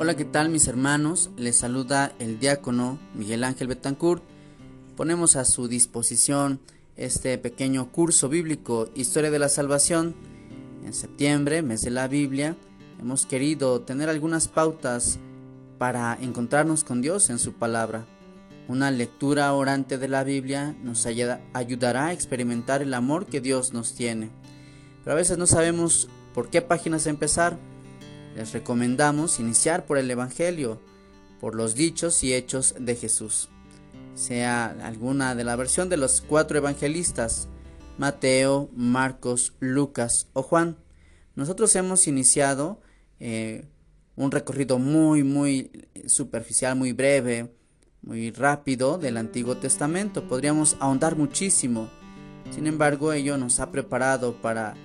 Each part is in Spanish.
Hola, ¿qué tal mis hermanos? Les saluda el diácono Miguel Ángel Betancourt. Ponemos a su disposición este pequeño curso bíblico Historia de la Salvación. En septiembre, mes de la Biblia, hemos querido tener algunas pautas para encontrarnos con Dios en su palabra. Una lectura orante de la Biblia nos ayudará a experimentar el amor que Dios nos tiene. Pero a veces no sabemos por qué páginas empezar les recomendamos iniciar por el Evangelio, por los dichos y hechos de Jesús, sea alguna de la versión de los cuatro evangelistas, Mateo, Marcos, Lucas o Juan. Nosotros hemos iniciado eh, un recorrido muy, muy superficial, muy breve, muy rápido del Antiguo Testamento. Podríamos ahondar muchísimo. Sin embargo, ello nos ha preparado para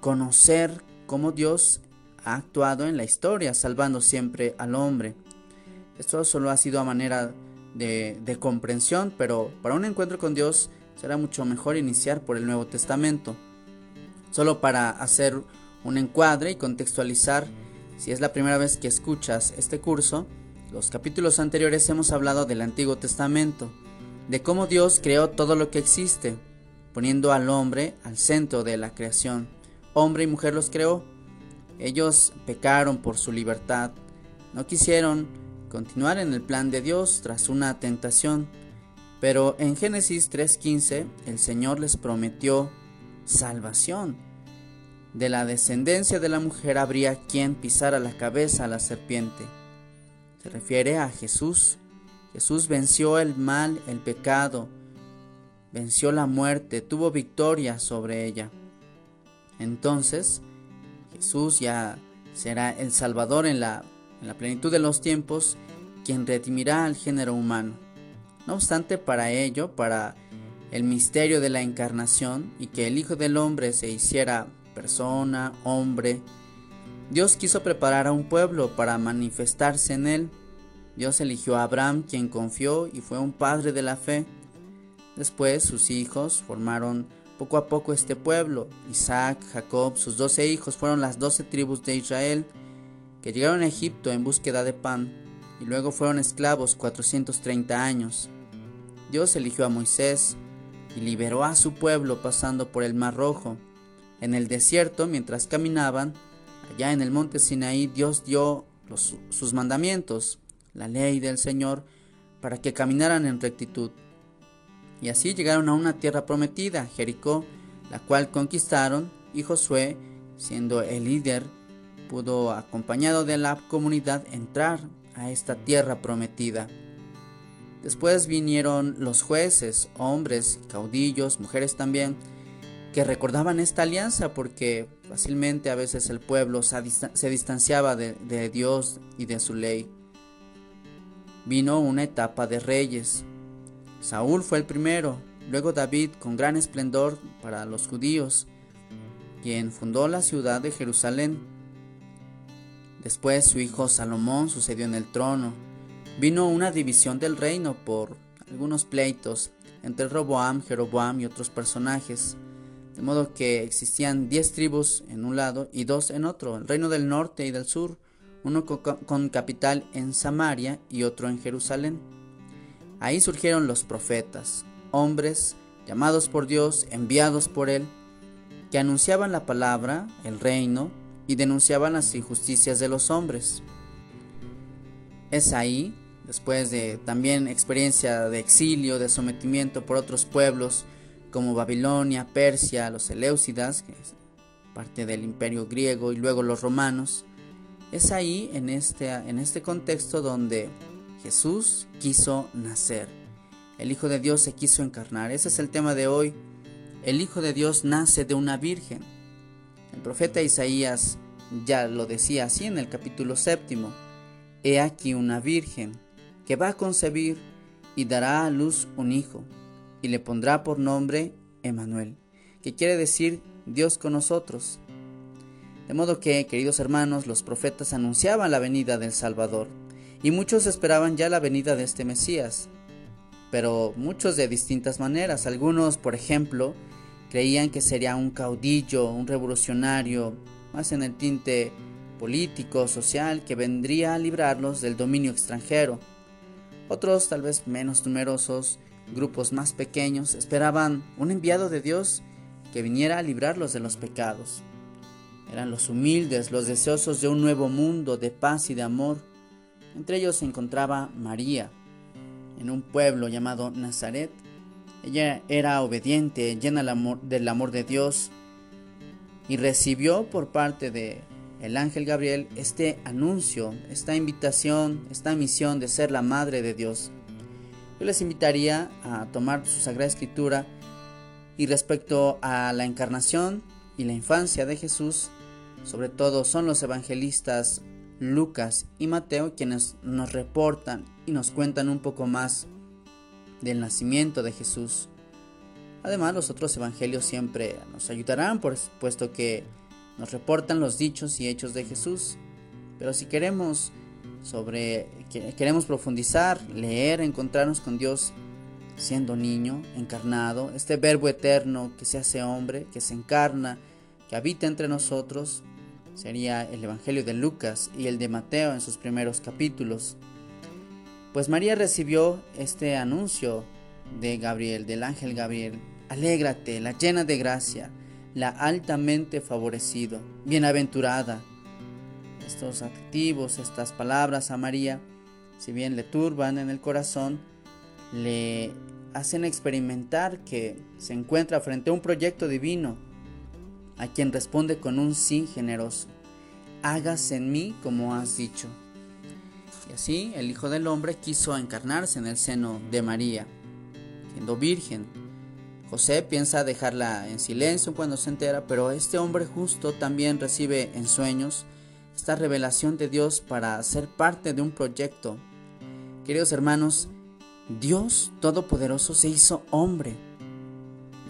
conocer cómo Dios ha actuado en la historia, salvando siempre al hombre. Esto solo ha sido a manera de, de, comprensión, pero para un encuentro con Dios será mucho mejor iniciar por el Nuevo Testamento. Solo para hacer un encuadre y contextualizar, si es la primera vez que escuchas este curso, los capítulos anteriores hemos hablado del Antiguo Testamento, de cómo Dios creó todo lo que existe, poniendo al hombre al centro de la creación. Hombre y mujer los creó, ellos pecaron por su libertad, no quisieron continuar en el plan de Dios tras una tentación, pero en Génesis 3.15 el Señor les prometió salvación. De la descendencia de la mujer habría quien pisara la cabeza a la serpiente. Se refiere a Jesús. Jesús venció el mal, el pecado, venció la muerte, tuvo victoria sobre ella. Entonces, Jesús ya será el Salvador en la, en la plenitud de los tiempos, quien redimirá al género humano. No obstante, para ello, para el misterio de la encarnación y que el Hijo del Hombre se hiciera persona, hombre, Dios quiso preparar a un pueblo para manifestarse en él. Dios eligió a Abraham, quien confió y fue un padre de la fe. Después sus hijos formaron poco a poco este pueblo, Isaac, Jacob, sus doce hijos fueron las doce tribus de Israel que llegaron a Egipto en búsqueda de pan y luego fueron esclavos 430 años. Dios eligió a Moisés y liberó a su pueblo pasando por el Mar Rojo. En el desierto, mientras caminaban, allá en el monte Sinaí, Dios dio sus mandamientos, la ley del Señor, para que caminaran en rectitud. Y así llegaron a una tierra prometida, Jericó, la cual conquistaron, y Josué, siendo el líder, pudo, acompañado de la comunidad, entrar a esta tierra prometida. Después vinieron los jueces, hombres, caudillos, mujeres también, que recordaban esta alianza porque fácilmente a veces el pueblo se distanciaba de, de Dios y de su ley. Vino una etapa de reyes, Saúl fue el primero, luego David con gran esplendor para los judíos, quien fundó la ciudad de Jerusalén. Después su hijo Salomón sucedió en el trono. Vino una división del reino por algunos pleitos entre Roboam, Jeroboam y otros personajes, de modo que existían diez tribus en un lado y dos en otro, el reino del norte y del sur, uno con capital en Samaria y otro en Jerusalén. Ahí surgieron los profetas, hombres llamados por Dios, enviados por Él, que anunciaban la palabra, el reino, y denunciaban las injusticias de los hombres. Es ahí, después de también experiencia de exilio, de sometimiento por otros pueblos como Babilonia, Persia, los Eleusidas, que es parte del imperio griego, y luego los romanos, es ahí en este, en este contexto donde Jesús quiso nacer. El Hijo de Dios se quiso encarnar. Ese es el tema de hoy. El Hijo de Dios nace de una virgen. El profeta Isaías ya lo decía así en el capítulo séptimo. He aquí una virgen que va a concebir y dará a luz un hijo y le pondrá por nombre Emanuel, que quiere decir Dios con nosotros. De modo que, queridos hermanos, los profetas anunciaban la venida del Salvador y muchos esperaban ya la venida de este Mesías, pero muchos de distintas maneras. Algunos, por ejemplo, creían que sería un caudillo, un revolucionario, más en el tinte político, social, que vendría a librarlos del dominio extranjero. Otros, tal vez menos numerosos, grupos más pequeños, esperaban un enviado de Dios que viniera a librarlos de los pecados. Eran los humildes, los deseosos de un nuevo mundo de paz y de amor. Entre ellos se encontraba María, en un pueblo llamado Nazaret. Ella era obediente, llena del amor de Dios y recibió por parte de el ángel Gabriel este anuncio, esta invitación, esta misión de ser la madre de Dios. Yo les invitaría a tomar su Sagrada Escritura y respecto a la encarnación y la infancia de Jesús, sobre todo son los evangelistas Lucas y Mateo quienes nos reportan y nos cuentan un poco más del nacimiento de Jesús. Además, los otros evangelios siempre nos ayudarán, puesto que nos reportan los dichos y hechos de Jesús. Pero si queremos sobre queremos profundizar, leer, encontrarnos con Dios siendo niño, encarnado, este verbo eterno que se hace hombre, que se encarna, que habita entre nosotros, sería el Evangelio de Lucas y el de Mateo en sus primeros capítulos. Pues María recibió este anuncio de Gabriel, del ángel Gabriel. Alégrate, la llena de gracia, la altamente favorecido, bienaventurada. Estos adjetivos, estas palabras a María, si bien le turban en el corazón, le hacen experimentar que se encuentra frente a un proyecto divino a quien responde con un sí generoso. Hágase en mí como has dicho. Y así el Hijo del Hombre quiso encarnarse en el seno de María, siendo virgen. José piensa dejarla en silencio cuando se entera, pero este hombre justo también recibe en sueños esta revelación de Dios para ser parte de un proyecto. Queridos hermanos, Dios Todopoderoso se hizo hombre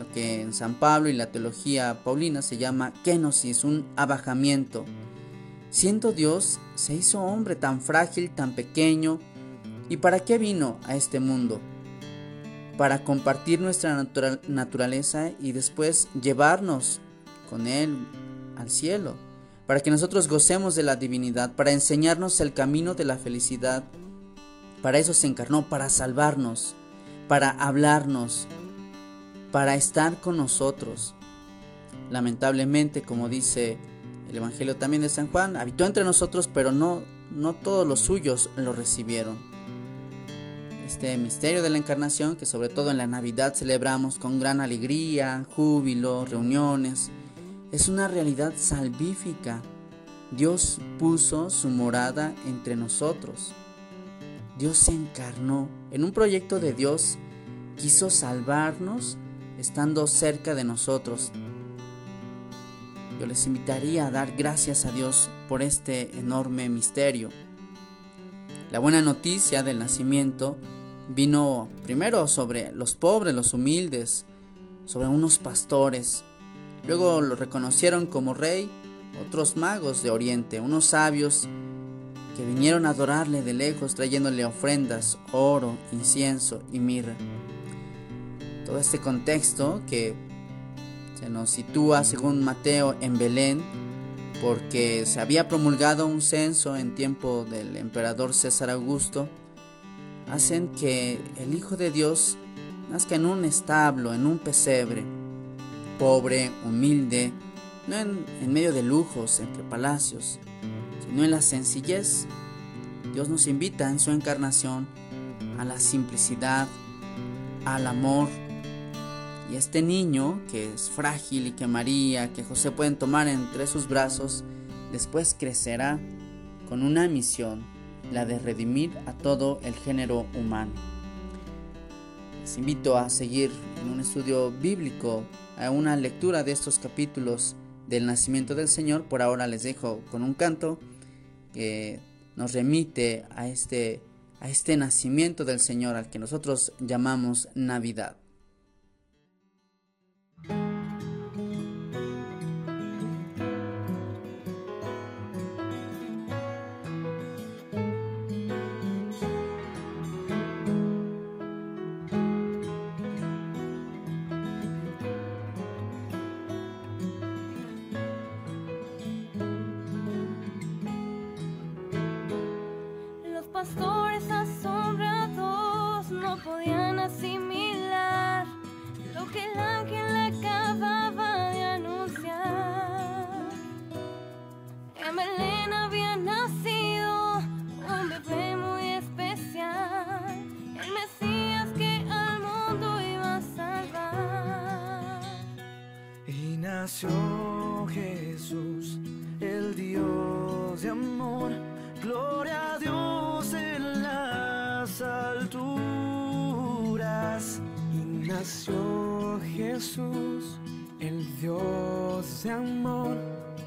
que en San Pablo y la teología paulina se llama kenosis, un abajamiento. Siendo Dios, se hizo hombre tan frágil, tan pequeño. ¿Y para qué vino a este mundo? Para compartir nuestra naturaleza y después llevarnos con Él al cielo. Para que nosotros gocemos de la divinidad, para enseñarnos el camino de la felicidad. Para eso se encarnó, para salvarnos, para hablarnos, para estar con nosotros. Lamentablemente, como dice el Evangelio también de San Juan, habitó entre nosotros, pero no, no todos los suyos lo recibieron. Este misterio de la encarnación, que sobre todo en la Navidad celebramos con gran alegría, júbilo, reuniones, es una realidad salvífica. Dios puso su morada entre nosotros. Dios se encarnó en un proyecto de Dios, quiso salvarnos estando cerca de nosotros. Yo les invitaría a dar gracias a Dios por este enorme misterio. La buena noticia del nacimiento vino primero sobre los pobres, los humildes, sobre unos pastores. Luego lo reconocieron como rey otros magos de Oriente, unos sabios que vinieron a adorarle de lejos trayéndole ofrendas, oro, incienso y mirra todo este contexto que se nos sitúa, según Mateo, en Belén, porque se había promulgado un censo en tiempo del emperador César Augusto, hacen que el Hijo de Dios nazca en un establo, en un pesebre, pobre, humilde, no en, en medio de lujos, entre palacios, sino en la sencillez. Dios nos invita en su encarnación a la simplicidad, al amor, y este niño, que es frágil y que María, que José pueden tomar entre sus brazos, después crecerá con una misión, la de redimir a todo el género humano. Les invito a seguir en un estudio bíblico, a una lectura de estos capítulos del nacimiento del Señor. Por ahora les dejo con un canto que nos remite a este, a este nacimiento del Señor al que nosotros llamamos Navidad. De amor, gloria a Dios en las alturas. Y nació Jesús, el Dios de amor,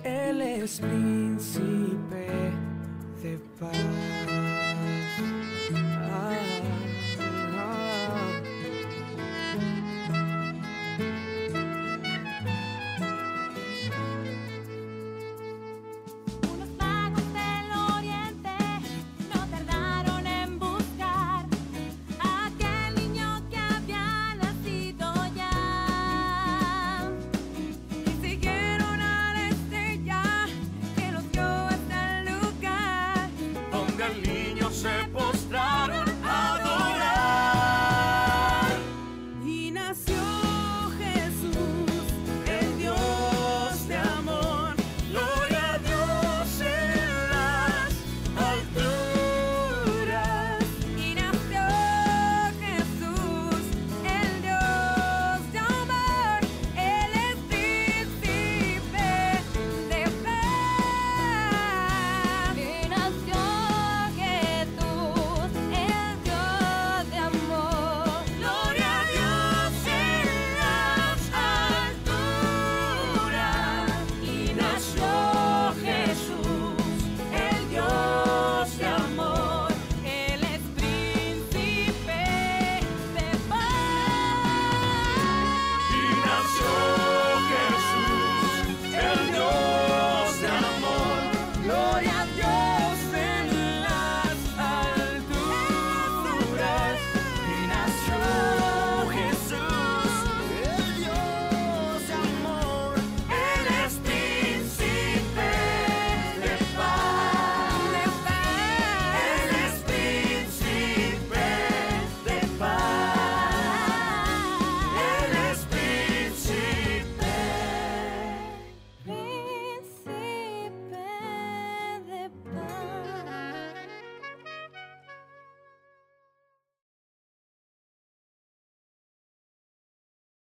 Él es príncipe de paz. niños se postraron.